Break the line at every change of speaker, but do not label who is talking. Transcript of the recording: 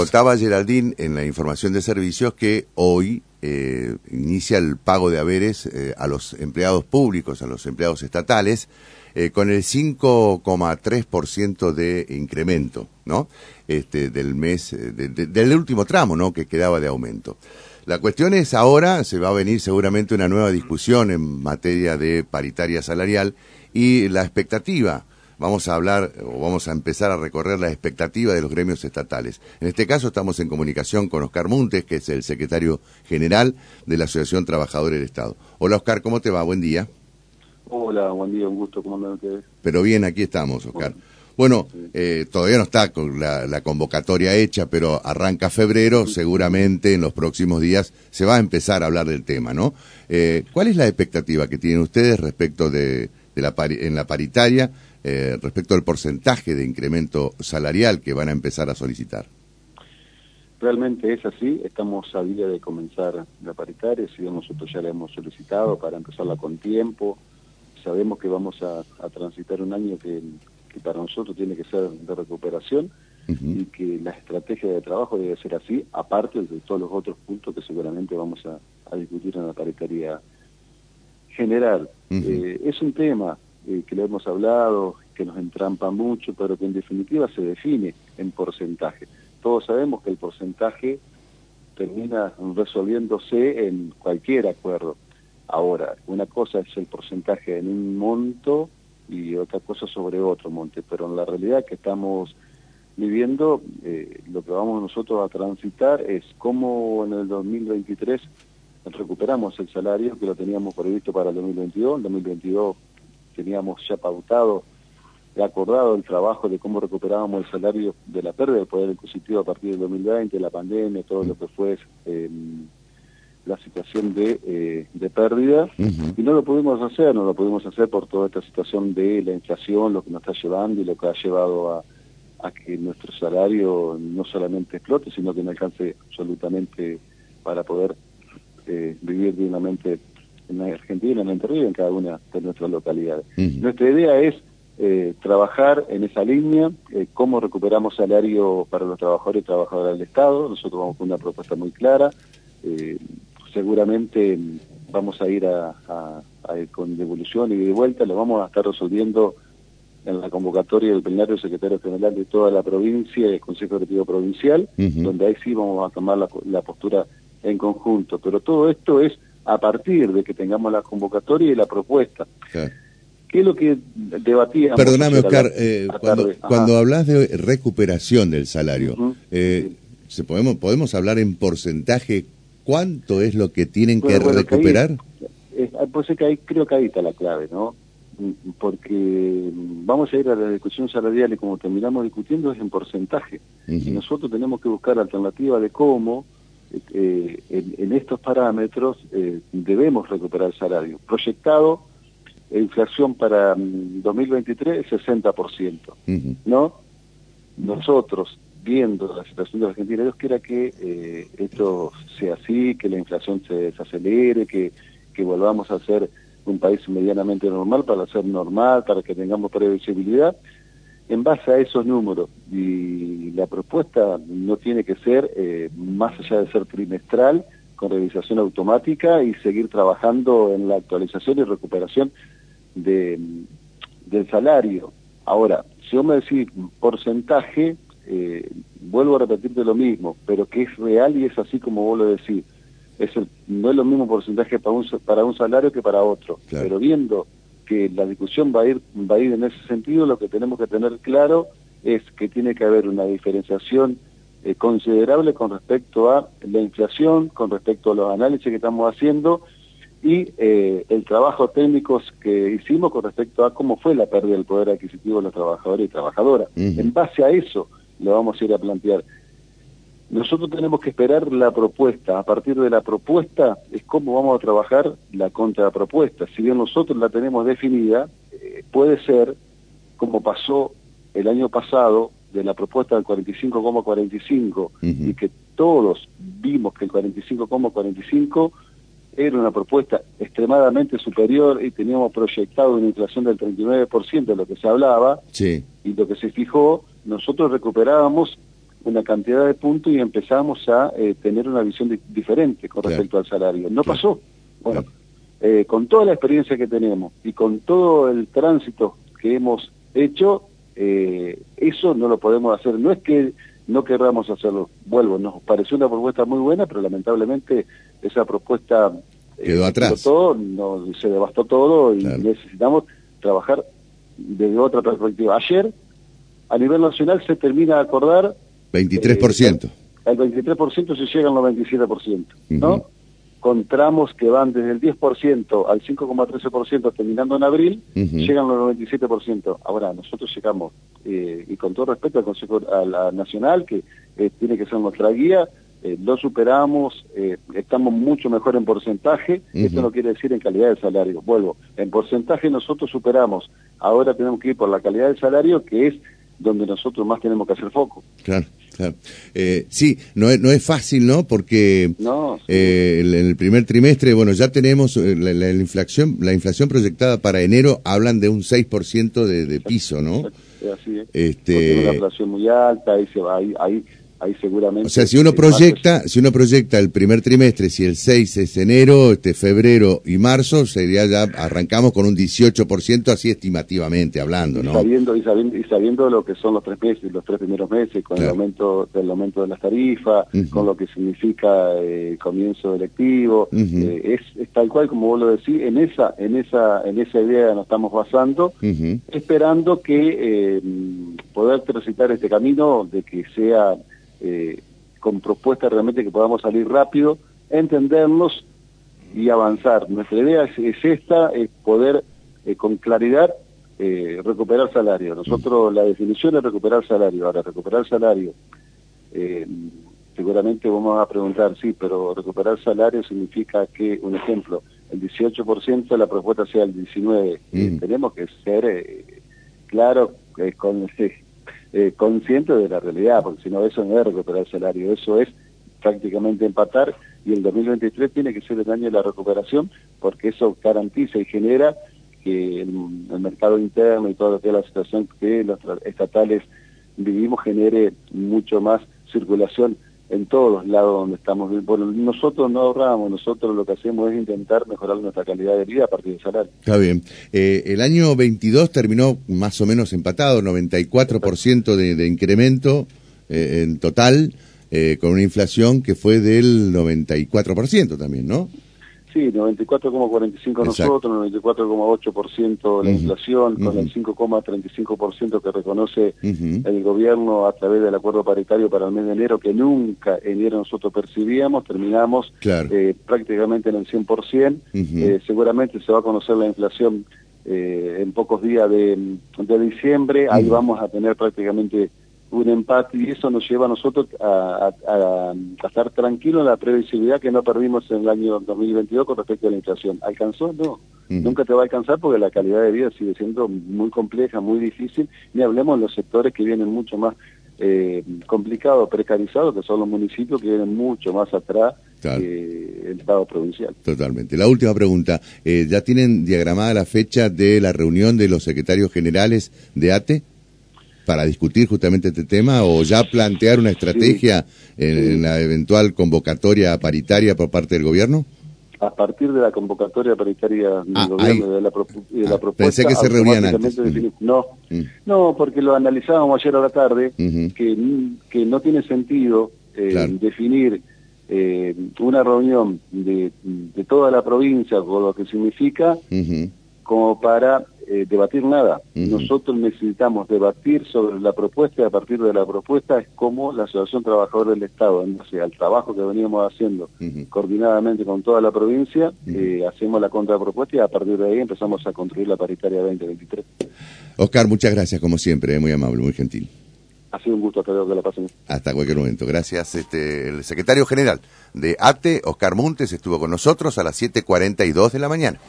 contaba Geraldine en la información de servicios que hoy eh, inicia el pago de haberes eh, a los empleados públicos, a los empleados estatales, eh, con el 5,3% de incremento, ¿no? Este, del mes, del último tramo, ¿no? Que quedaba de aumento. La cuestión es ahora, se va a venir seguramente una nueva discusión en materia de paritaria salarial y la expectativa vamos a hablar o vamos a empezar a recorrer la expectativa de los gremios estatales. En este caso estamos en comunicación con Oscar Montes, que es el secretario general de la Asociación Trabajadores del Estado. Hola Oscar, ¿cómo te va? Buen día.
Hola, buen día, un gusto, ¿cómo andan ustedes?
Pero bien, aquí estamos, Oscar. Bueno, eh, todavía no está con la, convocatoria hecha, pero arranca febrero, seguramente en los próximos días se va a empezar a hablar del tema, ¿no? Eh, ¿Cuál es la expectativa que tienen ustedes respecto de, de la en la paritaria eh, respecto al porcentaje de incremento salarial que van a empezar a solicitar.
Realmente es así, estamos a día de comenzar la paritaria, si nosotros ya la hemos solicitado para empezarla con tiempo, sabemos que vamos a, transitar un año que, para nosotros tiene que ser de recuperación y que la estrategia de trabajo debe ser así, aparte de todos los otros puntos que seguramente vamos a, discutir en la paritaria general. Eh, es un tema, eh, que lo hemos hablado, que nos entrampa mucho, pero que en definitiva se define en porcentaje. Todos sabemos que el porcentaje termina resolviéndose en cualquier acuerdo. Ahora, una cosa es el porcentaje en un monto y otra cosa sobre otro monte, pero en la realidad que estamos viviendo, eh, lo que vamos nosotros a transitar es cómo en el 2023 recuperamos el salario que lo teníamos previsto para el 2022, el 2022 teníamos ya pautado acordado el trabajo de cómo recuperábamos el salario de la pérdida del poder adquisitivo a partir del 2020, la pandemia, todo lo que fue em, la situación de, eh, de pérdida, y no lo pudimos hacer, no lo pudimos hacer por toda esta situación de la inflación, lo que nos está llevando y lo que ha llevado a, a que nuestro salario no solamente explote, sino que no alcance absolutamente para poder eh, vivir dignamente en Argentina, en Entre en cada una de nuestras localidades. Nuestra idea es eh, trabajar en esa línea, eh, cómo recuperamos salario para los trabajadores y trabajadoras del Estado. Nosotros vamos con una propuesta muy clara. Eh, seguramente vamos a ir a, con devolución y de vuelta, lo vamos a estar resolviendo en la convocatoria del plenario secretario general de toda la provincia y el Consejo Directivo Provincial, donde ahí sí vamos a tomar la postura en conjunto. Pero todo esto es a partir de que tengamos la convocatoria y la propuesta. ¿Qué es lo que debatíamos?
Perdóname, Oscar, eh, cuando, hablas de recuperación del salario, eh, ¿se podemos, ¿podemos hablar en porcentaje cuánto es lo que tienen que recuperar?
pues es que ahí creo que ahí está la clave, ¿no? Porque vamos a ir a la discusión salarial y como terminamos discutiendo es en porcentaje. Y nosotros tenemos que buscar alternativas de cómo eh, en, estos parámetros eh, debemos recuperar el salario. Proyectado, inflación para 2023, mm, 60%. ¿No? Nosotros, viendo la situación de la Argentina, Dios quiera que eh, esto sea así, que la inflación se desacelere, que, que volvamos a ser un país medianamente normal para ser normal, para que tengamos previsibilidad en base a esos números. Y la propuesta no tiene que ser, eh, más allá de ser trimestral, con revisación automática y seguir trabajando en la actualización y recuperación de, del salario. Ahora, si vos me decís porcentaje, eh, vuelvo a repetirte lo mismo, pero que es real y es así como vos lo decís. Es no es lo mismo porcentaje para un, para un salario que para otro, pero viendo que la discusión va a ir va a ir en ese sentido, lo que tenemos que tener claro es que tiene que haber una diferenciación eh, considerable con respecto a la inflación, con respecto a los análisis que estamos haciendo y eh, el trabajo técnico que hicimos con respecto a cómo fue la pérdida del poder adquisitivo de los trabajadores y trabajadoras. En base a eso lo vamos a ir a plantear. Nosotros tenemos que esperar la propuesta. A partir de la propuesta es cómo vamos a trabajar la contrapropuesta. Si bien nosotros la tenemos definida, eh, puede ser, como pasó el año pasado, de la propuesta del 45,45 y que todos vimos que el 45,45 era una propuesta extremadamente superior y teníamos proyectado una inflación del 39% de lo que se hablaba y lo que se fijó, nosotros recuperábamos una cantidad de puntos y empezamos a eh, tener una visión diferente con respecto al salario. No pasó. Bueno, eh, con toda la experiencia que tenemos y con todo el tránsito que hemos hecho, eh, eso no lo podemos hacer. No es que no querramos hacerlo. Vuelvo, nos pareció una propuesta muy buena, pero lamentablemente esa propuesta
quedó atrás.
Todo, no, se devastó todo y necesitamos trabajar desde otra perspectiva. Ayer, a nivel nacional, se termina de acordar...
23%.
Eh, el 23% se llega al 97%, ¿no? Con tramos que van desde el 10% al 5,13% terminando en abril, llegan al 97%. Ahora, nosotros llegamos, eh, y con todo respeto al Consejo a la Nacional, que eh, tiene que ser nuestra guía, eh, lo superamos, eh, estamos mucho mejor en porcentaje, esto no quiere decir en calidad de salario, vuelvo, en porcentaje nosotros superamos, ahora tenemos que ir por la calidad del salario, que es donde nosotros más tenemos que hacer foco.
Claro. Eh, sí, no es, no es fácil, ¿no? Porque eh, en el primer trimestre, bueno, ya tenemos la, inflación la inflación proyectada para enero, hablan de un 6% de, de piso, ¿no?
Así es. Este... una inflación muy alta, ahí se va, ahí, ahí ahí seguramente...
O sea, si uno proyecta, si uno proyecta el primer trimestre, si el 6 es enero, este febrero y marzo, sería ya, arrancamos con un 18%, así estimativamente hablando, ¿no?
Y sabiendo, y sabiendo, y sabiendo lo que son los tres meses, los tres primeros meses, con el aumento del aumento de las tarifas, con lo que significa eh, comienzo electivo, eh, es, tal cual como vos lo decís, en esa, en esa, en esa idea nos estamos basando, esperando que eh, poder transitar este camino de que sea eh, con propuestas realmente que podamos salir rápido, entendernos y avanzar. Nuestra idea es, esta, es poder eh, con claridad eh, recuperar salario. Nosotros la definición es recuperar salario. Ahora, recuperar salario, seguramente vamos a preguntar, sí, pero recuperar salario significa que, un ejemplo, el 18% de la propuesta sea el 19%. Tenemos que ser claro con eh, consciente de la realidad, porque si no eso no es recuperar el salario, eso es prácticamente empatar y el 2023 tiene que ser el año de la recuperación porque eso garantiza y genera que el, mercado interno y toda la situación que los estatales vivimos genere mucho más circulación en todos los lados donde estamos. Bueno, nosotros no ahorramos, nosotros lo que hacemos es intentar mejorar nuestra calidad de vida a partir del salario.
Está bien. Eh, el año 22 terminó más o menos empatado, 94% de, de incremento eh, en total, eh, con una inflación que fue del 94% también, ¿no?
Sí, 94,45 nosotros, 94,8% la inflación, con el 5,35% que reconoce el gobierno a través del acuerdo paritario para el mes de enero, que nunca en enero nosotros percibíamos, terminamos eh, prácticamente en el 100%, eh, seguramente se va a conocer la inflación eh, en pocos días de, de diciembre, ahí vamos a tener prácticamente un empate y eso nos lleva a nosotros a, estar tranquilos en la previsibilidad que no perdimos en el año 2022 con respecto a la inflación. ¿Alcanzó? No. Nunca te va a alcanzar porque la calidad de vida sigue siendo muy compleja, muy difícil, ni hablemos de los sectores que vienen mucho más eh, complicados, precarizados, que son los municipios que vienen mucho más atrás que el Estado provincial.
Totalmente. La última pregunta, eh, ¿ya tienen diagramada la fecha de la reunión de los secretarios generales de ATE? Para discutir justamente este tema o ya plantear una estrategia en, la eventual convocatoria paritaria por parte del gobierno?
A partir de la convocatoria paritaria del ah, gobierno de la, ah, propuesta.
Pensé que se reunían antes.
No, mm. no, porque lo analizábamos ayer a la tarde, que, que no tiene sentido eh, definir eh, una reunión de, de, toda la provincia con lo que significa como para eh, debatir nada. Nosotros necesitamos debatir sobre la propuesta y a partir de la propuesta es como la Asociación Trabajadora del Estado, en base al trabajo que veníamos haciendo coordinadamente con toda la provincia, eh, hacemos la contrapropuesta y a partir de ahí empezamos a construir la paritaria 2023.
Oscar, muchas gracias como siempre, muy amable, muy gentil.
Ha sido un gusto, hasta luego que la pasen.
Hasta cualquier momento. Gracias. Este, el secretario general de ATE, Oscar Montes, estuvo con nosotros a las 7.42 de la mañana.